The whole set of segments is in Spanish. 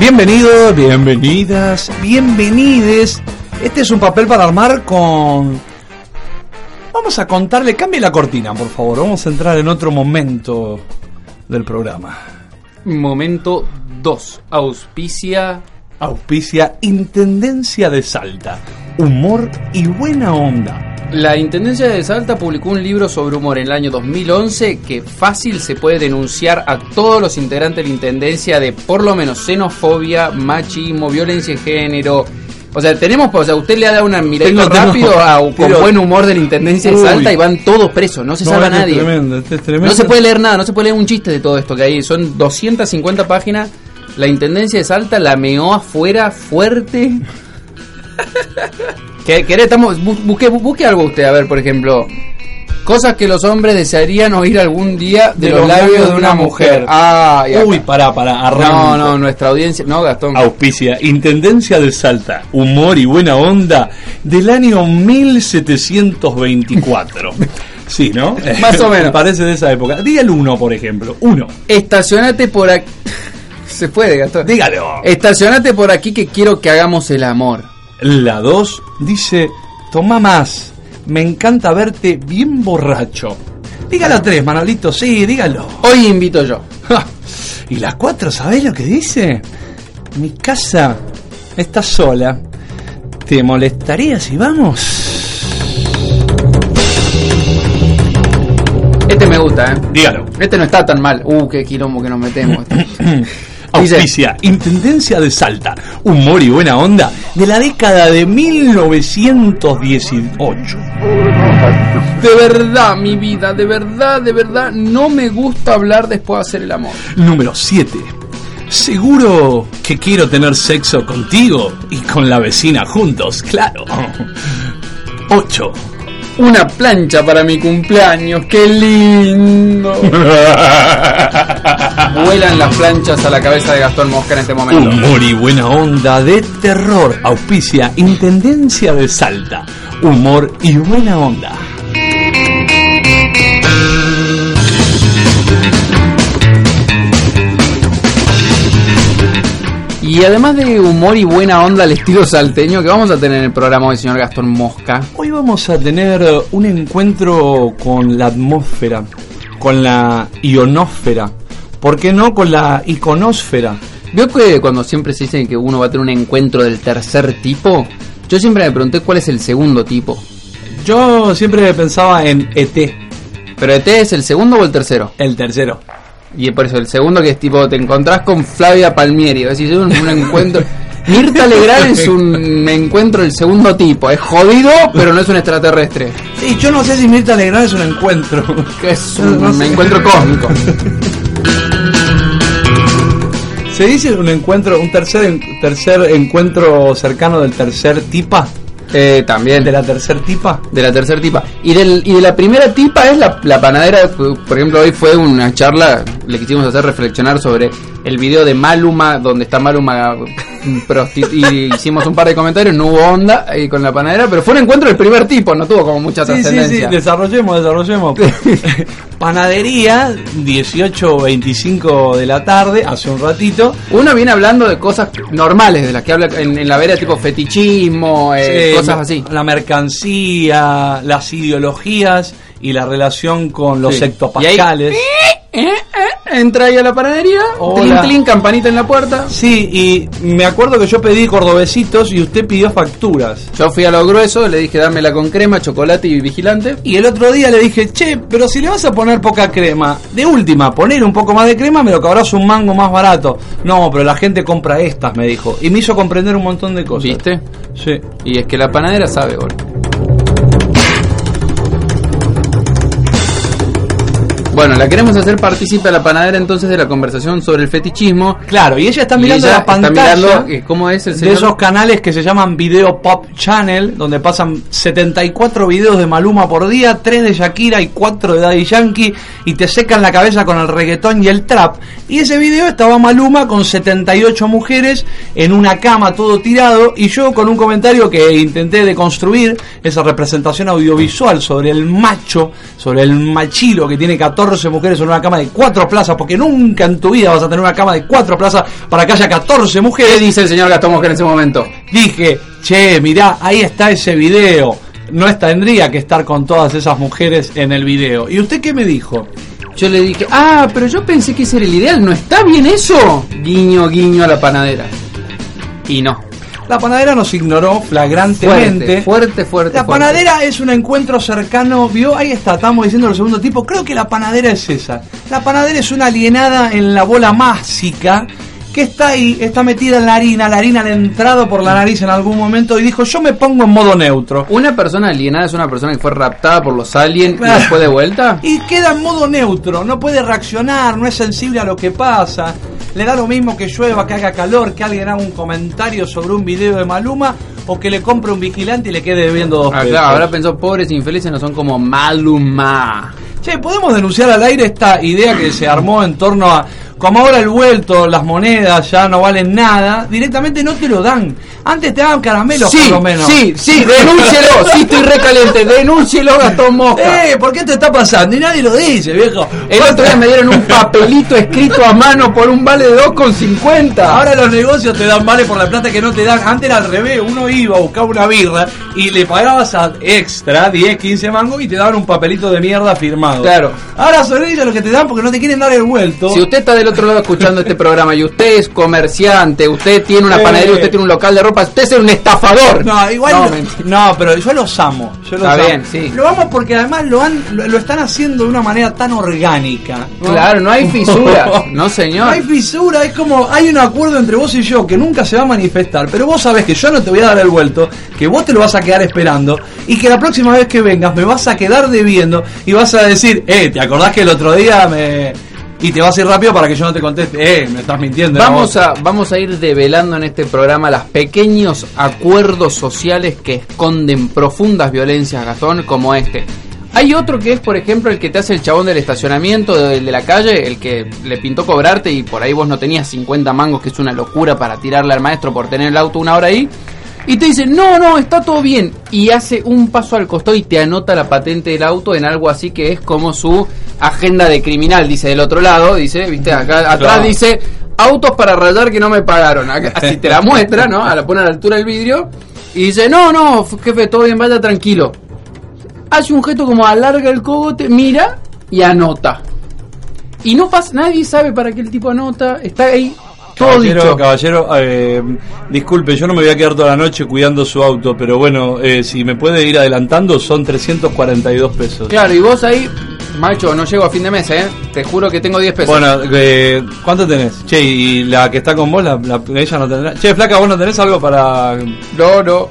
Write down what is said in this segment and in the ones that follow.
Bienvenidos, bienvenidas, bienvenides. Este es un papel para armar con... Vamos a contarle, cambie la cortina, por favor. Vamos a entrar en otro momento del programa. Momento 2. Auspicia. Auspicia Intendencia de Salta. Humor y buena onda. La Intendencia de Salta publicó un libro sobre humor en el año 2011 que fácil se puede denunciar a todos los integrantes de la Intendencia de por lo menos xenofobia, machismo, violencia de género. O sea, tenemos, o sea, usted le ha dado una Tengo- tengo- rápido a, con pero- buen humor de la Intendencia de. Salta y van todos presos, no se salva este nadie. Es tremendo, este es tremendo. No se puede leer nada, no se puede leer un chiste de todo esto que hay. Son 250 páginas. La Intendencia de Salta la meó afuera fuerte. ¿Qué, querés? Estamos, bu- busque, bu- busque algo usted, a ver, por ejemplo. Cosas que los hombres desearían oír algún día de, los, labios de una mujer. Ah. Uy, pará, pará, arranca. No, no, nuestra audiencia. No, Gastón. Auspicia Intendencia de Salta, humor y buena onda del año 1724. Sí, ¿no? Más o menos. Parece de esa época. Dígale uno, por ejemplo. Uno. Estacionate por aquí. Se puede, Gastón. Dígalo. Estacionate por aquí que quiero que hagamos el amor. La dos dice, toma más. Me encanta verte bien borracho. Dígalo tres, Manolito. Sí, dígalo. Hoy invito yo. Y la cuatro, ¿sabés lo que dice? Mi casa está sola. ¿Te molestaría si vamos? Este me gusta, ¿eh? Dígalo. Este no está tan mal. Uh, qué quilombo que nos metemos. Auspicia, Intendencia de Salta, humor y buena onda de la década de 1918. De verdad, mi vida, de verdad, de verdad, no me gusta hablar después de hacer el amor. Número 7. Seguro que quiero tener sexo contigo y con la vecina juntos, claro. 8. Una plancha para mi cumpleaños, qué lindo. Vuelan las planchas a la cabeza de Gastón Mosca en este momento. Humor y buena onda de terror. Auspicia Intendencia de Salta. Humor y buena onda. Y además de humor y buena onda al estilo salteño, que vamos a tener en el programa hoy, señor Gastón Mosca. Hoy vamos a tener eh, un encuentro con la atmósfera, con la ionósfera. ¿Por qué no con la iconósfera? Veo que cuando siempre se dice que uno va a tener un encuentro del tercer tipo, yo siempre me pregunté cuál es el segundo tipo. Yo siempre pensaba en ET, ¿Pero ET es el segundo o el tercero? el tercero. Y por eso el segundo que es tipo, te encontrás con Flavia Palmieri, es decir, es un, un encuentro... Mirta Legrand es un encuentro del segundo tipo, es jodido, pero no es un extraterrestre, Sí, yo no sé si Mirta Legrand es un encuentro. que es un No sé. encuentro cósmico. ¿Se dice un encuentro, un tercer, tercer encuentro cercano del tercer tipa? Eh, también ¿De la tercer tipa? de la tercera tipa. Y, del, y de la primera tipa es la, la panadera. Por ejemplo, hoy fue una charla, le quisimos hacer reflexionar sobre el video de Maluma, donde está Maluma y hicimos un par de comentarios, no hubo onda eh, con la panadera, pero fue un encuentro del primer tipo, no tuvo como mucha Sí, sí, sí, trascendencia. desarrollemos, desarrollemos. Panadería, 18.25 de la tarde, hace un ratito. Uno viene hablando de cosas normales, de las que habla en, en la vera, tipo fetichismo, eh, Sí, cosas así. La mercancía, las ideologías y la relación con los Sí. hectopascales. Eh, eh, entra ahí a la panadería, Hola. tlin, tlin, campanita en la puerta. Sí, y me acuerdo que yo pedí cordobesitos y usted pidió facturas. Yo fui a lo grueso, le dije dámela con crema, chocolate y vigilante. Y el otro día le dije, che, pero si le vas a poner poca crema, de última, poner un poco más de crema, me lo cobrás un mango más barato. No, pero la gente compra estas, me dijo. Y me hizo comprender un montón de cosas. ¿Viste? Sí. Y es que la panadera sabe, boludo. Bueno, la queremos hacer partícipe a la panadera entonces de la conversación sobre el fetichismo. Claro, y ella está mirando ella la está pantalla mirando, eh, cómo es el de esos canales que se llaman Video Pop Channel, donde pasan 74 videos de Maluma por día, 3 de Shakira y 4 de Daddy Yankee, y te secan la cabeza con el reggaetón y el trap. Y ese video estaba Maluma con 78 mujeres en una cama todo tirado, y yo con un comentario que intenté deconstruir esa representación audiovisual sobre el macho, sobre el machilo que tiene 14 mujeres en una cama de 4 plazas, porque nunca en tu vida vas a tener una cama de 4 plazas para que haya 14 ¿Qué mujeres. dice el señor Gastón Mosquera en ese momento? Dije, che, mirá, ahí está ese video. No tendría que estar con todas esas mujeres en el video. ¿Y usted qué me dijo? Yo le dije, ah, pero yo pensé que ese era el ideal, ¿no está bien eso? Guiño, guiño a la panadera. Y no. La panadera nos ignoró flagrantemente. Fuerte, fuerte, fuerte. La fuerte. panadera es un encuentro cercano, vio, ahí está, estamos diciendo el segundo tipo, creo que la panadera es esa. La panadera es una alienada en la bola másica que está ahí, está metida en la harina, la harina le ha entrado por la nariz en algún momento y dijo, yo me pongo en modo neutro. Una persona alienada es una persona que fue raptada por los aliens Claro. y después de vuelta. Y queda en modo neutro, no puede reaccionar, no es sensible a lo que pasa. Le da lo mismo que llueva, que haga calor, que alguien haga un comentario sobre un video de Maluma o que le compre un vigilante y le quede debiendo dos Ah, pesos. claro, ahora pensó, pobres infelices no son como Maluma. Che, ¿podemos denunciar al aire esta idea que se armó en torno a... Como ahora el vuelto, las monedas ya no valen nada, directamente no te lo dan. Antes te daban caramelos Sí, por lo menos. sí, sí, denúncielo, sí estoy recaliente, denúncielo Gastón Mosca. Eh, ¿por qué te está pasando? Y nadie lo dice, viejo. El otro día me dieron un papelito escrito a mano por un vale de 2,50. Ahora los negocios te dan vale por la plata que no te dan. Antes era al revés, uno iba a buscar una birra y le pagabas a extra 10, 15 mangos y te daban un papelito de mierda firmado. Claro. Ahora son ellos los que te dan porque no te quieren dar el vuelto. Si usted está del otro lado escuchando este programa y usted es comerciante, usted tiene una panadería, usted tiene un local de ropa, usted es un estafador. No, igual No, pero yo los amo. Yo los Está amo. bien, sí. Lo amo porque además lo, han, lo, lo están haciendo de una manera tan orgánica. ¿no? Claro, no hay fisura. No, señor. No hay fisura, es como hay un acuerdo entre vos y yo que nunca se va a manifestar, pero vos sabés que yo no te voy a dar el vuelto, que vos te lo vas a quedar esperando y que la próxima vez que vengas me vas a quedar debiendo y vas a decir, eh, ¿te acordás que el otro día me... Y te vas a ir rápido para que yo no te conteste, eh, me estás mintiendo. Vamos vos". a, vamos a ir develando en este programa los pequeños acuerdos sociales que esconden profundas violencias, Gastón, como este. Hay otro que es, por ejemplo, el que te hace el chabón del estacionamiento, del de la calle, el que le pintó cobrarte y por ahí vos no tenías 50 mangos, que es una locura para tirarle al maestro por tener el auto una hora ahí. Y te dice, no, no, está todo bien. Y hace un paso al costado y te anota la patente del auto en algo así que es como su agenda de criminal, dice del otro lado, dice, viste, acá atrás Claro. dice, autos para rayar que no me pagaron. Acá- Así te la muestra, ¿no? A la pone a la altura del vidrio. Y dice, no, no, jefe, todo bien, vaya tranquilo. Hace un gesto como alarga el cogote, mira y anota. Y no pasa, nadie sabe para qué el tipo anota, está ahí todo Caballero, dicho. caballero, eh, disculpe, yo no me voy a quedar toda la noche cuidando su auto, pero bueno, eh, si me puede ir adelantando son 342 pesos. Claro, y vos ahí, macho, no llego a fin de mes, ¿eh? Te juro que tengo 10 pesos. Bueno, eh, ¿cuánto tenés? Che, y la que está con vos, la, la- ella no tendrá. Che, flaca, vos no tenés algo para. no, no.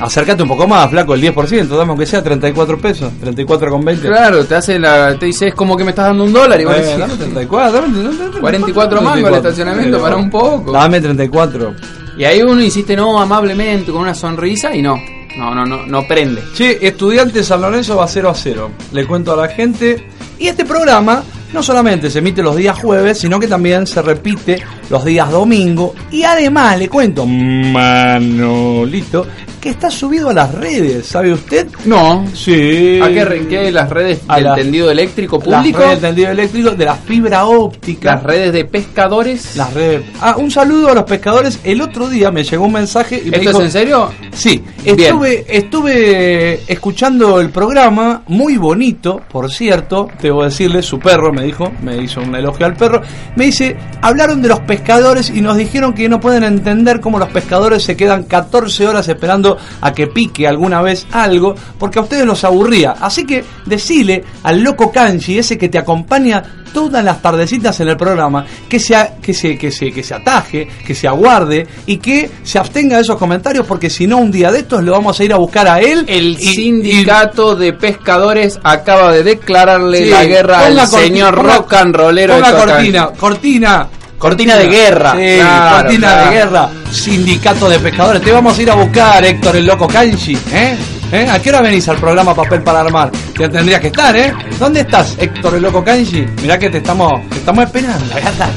Acércate un poco más, flaco, el 10%, dame aunque sea 34 pesos, 34 con 20. Claro, te hace la, te dice, es como que me estás dando un dólar y vos Eh, decís, dame 34, dame, dame 34, 44 mangos el estacionamiento, para un poco. Dame 34. Y ahí uno insiste, no, amablemente, con una sonrisa y no. No, no, no, no prende. Che, estudiante San Lorenzo va 0 a 0. Le cuento a la gente. Y este programa no solamente se emite los días jueves, sino que también se repite los días domingo. Y además le cuento, Manolito, que está subido a las redes, ¿sabe usted? No. Sí. ¿A qué, re- qué? las redes A del la- tendido eléctrico Las público? redes de tendido eléctrico, de la fibra óptica. Las redes de pescadores. Las redes. Ah, un saludo a los pescadores. El otro día me llegó un mensaje y me ¿Esto dijo, es en serio? Sí, Bien. estuve, estuve escuchando el programa, muy bonito, por cierto, debo decirle, su perro me dijo, me hizo un elogio al perro, me dice, hablaron de los pescadores y nos dijeron que no pueden entender cómo los pescadores se quedan 14 horas esperando a que pique alguna vez algo, porque a ustedes los aburría. Así que decile al loco Kanji, ese que te acompaña todas las tardecitas en el programa, que se, que se, que se, que se ataje, que se aguarde y que se abstenga de esos comentarios, porque si no, un día de estos lo vamos a ir a buscar a él. El y- sindicato de pescadores acaba de declararle Sí, la guerra al señor rock and rollero Ponga cortina, cortina. Cortina de guerra. Sí, Claro, cortina claro. de guerra. Sindicato de pescadores. Te vamos a ir a buscar, Héctor el loco Kanji. ¿eh? ¿Eh? ¿A qué hora venís al programa Papel para Armar? Ya tendrías que estar, ¿eh? ¿Dónde estás, Héctor el loco Kanji? Mirá que te estamos, te estamos esperando. Acá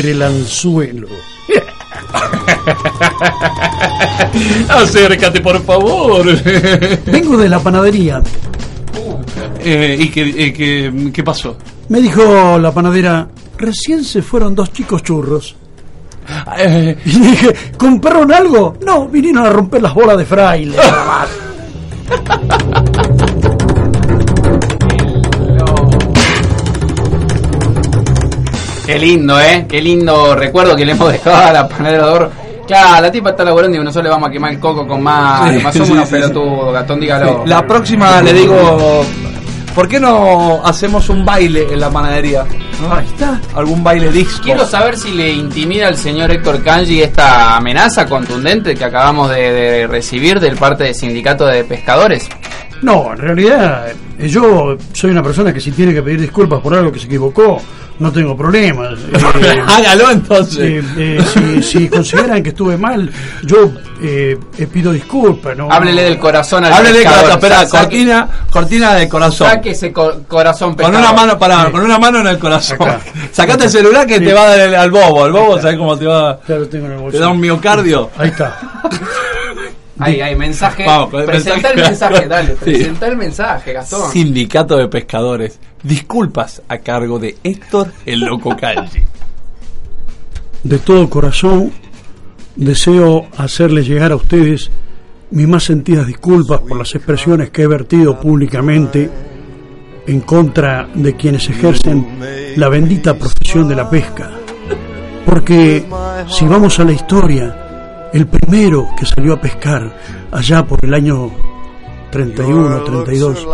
el anzuelo. Acércate, por favor. Vengo de la panadería. Eh, ¿Y qué, eh, qué, qué pasó? Me dijo la panadera, recién se fueron dos chicos churros. Eh, Y dije, ¿compraron algo? No, vinieron a romper las bolas de fraile. nada más. Qué lindo, ¿eh? Qué lindo recuerdo que le hemos dejado a la panadera de oro. Claro, la tipa está laburando y nosotros le vamos a quemar el coco con más. Sí, más somos unos pelotudos, Gastón, dígalo. La próxima le digo, ¿por qué no hacemos un baile en la panadería? ¿No? Ahí está. Algún baile disco. Quiero saber si le intimida al señor Héctor Kanji esta amenaza contundente que acabamos de, de recibir del parte del sindicato de pescadores. No, en realidad eh, yo soy una persona que si tiene que pedir disculpas por algo que se equivocó, no tengo problemas. Eh, Hágalo entonces. eh, eh, si, si consideran que estuve mal, yo pido disculpas. ¿no? Háblele del corazón al Háblele de pescador. corazón, espera, cortina, cortina de corazón. Saque ese co- corazón Con pescador. una mano, pará, Sí. con una mano en el corazón. Acá. Sacate el celular que Sí. te va a dar el- al bobo. El bobo, ¿sabes cómo te va? Ya lo tengo en el Te bolsillo. da un miocardio. Ahí está. Ahí, ahí, mensaje. Vamos, presenta el mensaje. dale. Sí. Presenta el mensaje, Gastón. Sindicato de Pescadores. Disculpas a cargo de Héctor el Loco Kanji. De todo corazón, deseo hacerles llegar a ustedes mis más sentidas disculpas por las expresiones que he vertido públicamente en contra de quienes ejercen la bendita profesión de la pesca. Porque si vamos a la historia, el primero que salió a pescar allá por el año 31, 32,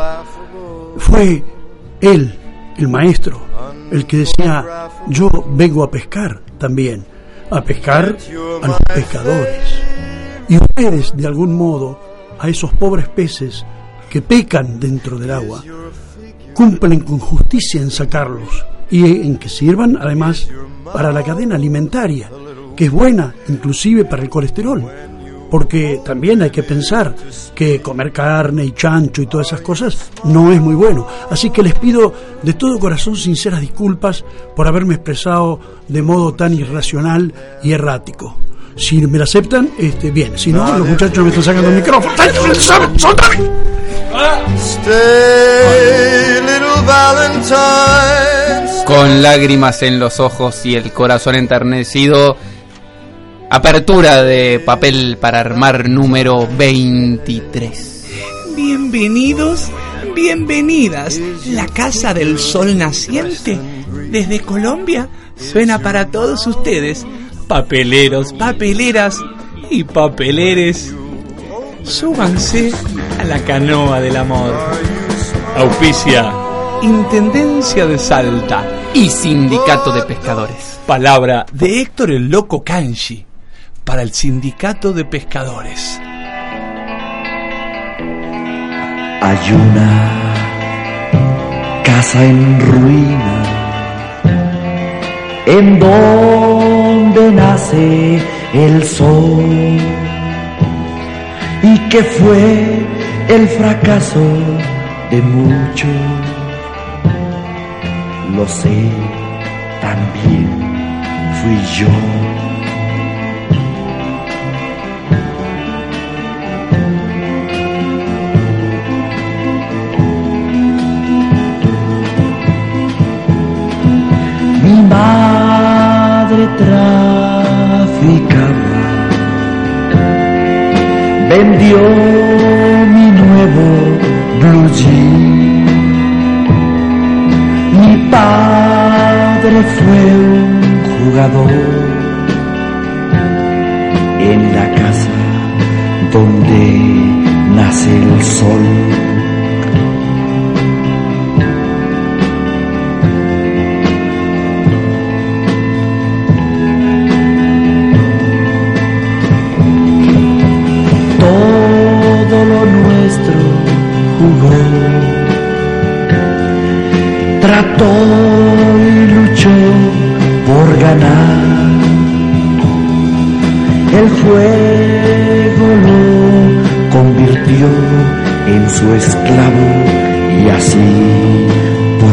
fue él, el maestro, el que decía, yo vengo a pescar también, a pescar a los pescadores. Y ustedes, de algún modo, a esos pobres peces que pecan dentro del agua, cumplen con justicia en sacarlos y en que sirvan además para la cadena alimentaria, que es buena inclusive para el colesterol. Porque también hay que pensar que comer carne y chancho y todas esas cosas no es muy bueno. Así que les pido de todo corazón sinceras disculpas por haberme expresado de modo tan irracional y errático. Si me la aceptan, este, bien. Si no, los muchachos me están sacando el micrófono. Con lágrimas en los ojos y el corazón enternecido. Apertura de papel para armar número 23. Bienvenidos, bienvenidas. La Casa del Sol Naciente desde Colombia suena para todos ustedes, papeleros, papeleras y papeleres. Súbanse a la canoa del amor. Auspicia. Intendencia de Salta. Y sindicato de pescadores. Palabra de Héctor el Loco Kanji para el Sindicato de Pescadores. Hay una casa en ruina en donde nace el sol y que fue el fracaso de muchos. Lo sé, también fui yo. Vendió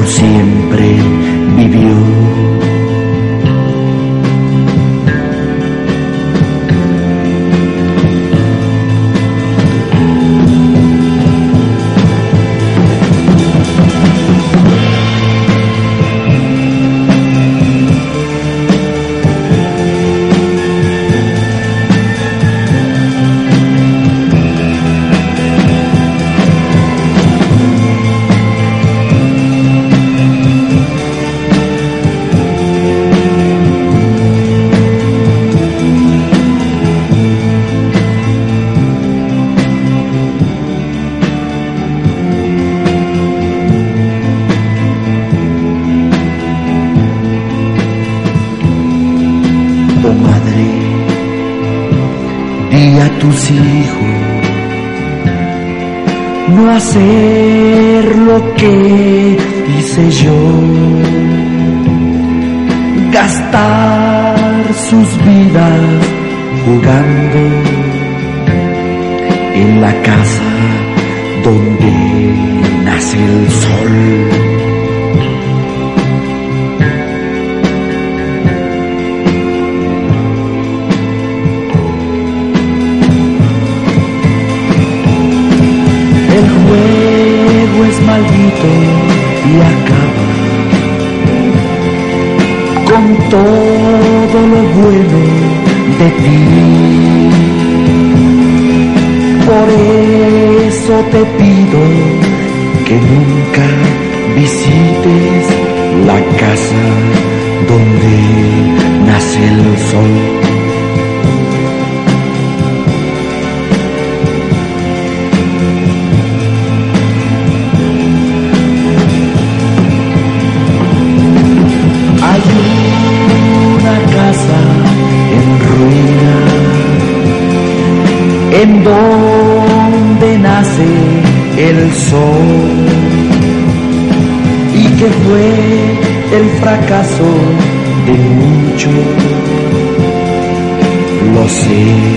siempre hacer lo que hice yo, gastar sus vidas jugando en la casa donde nace el sol. Hay una casa en ruina en donde nace el sol y que fue el fracaso de muchos. Lo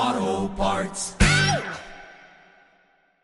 Auto Parts.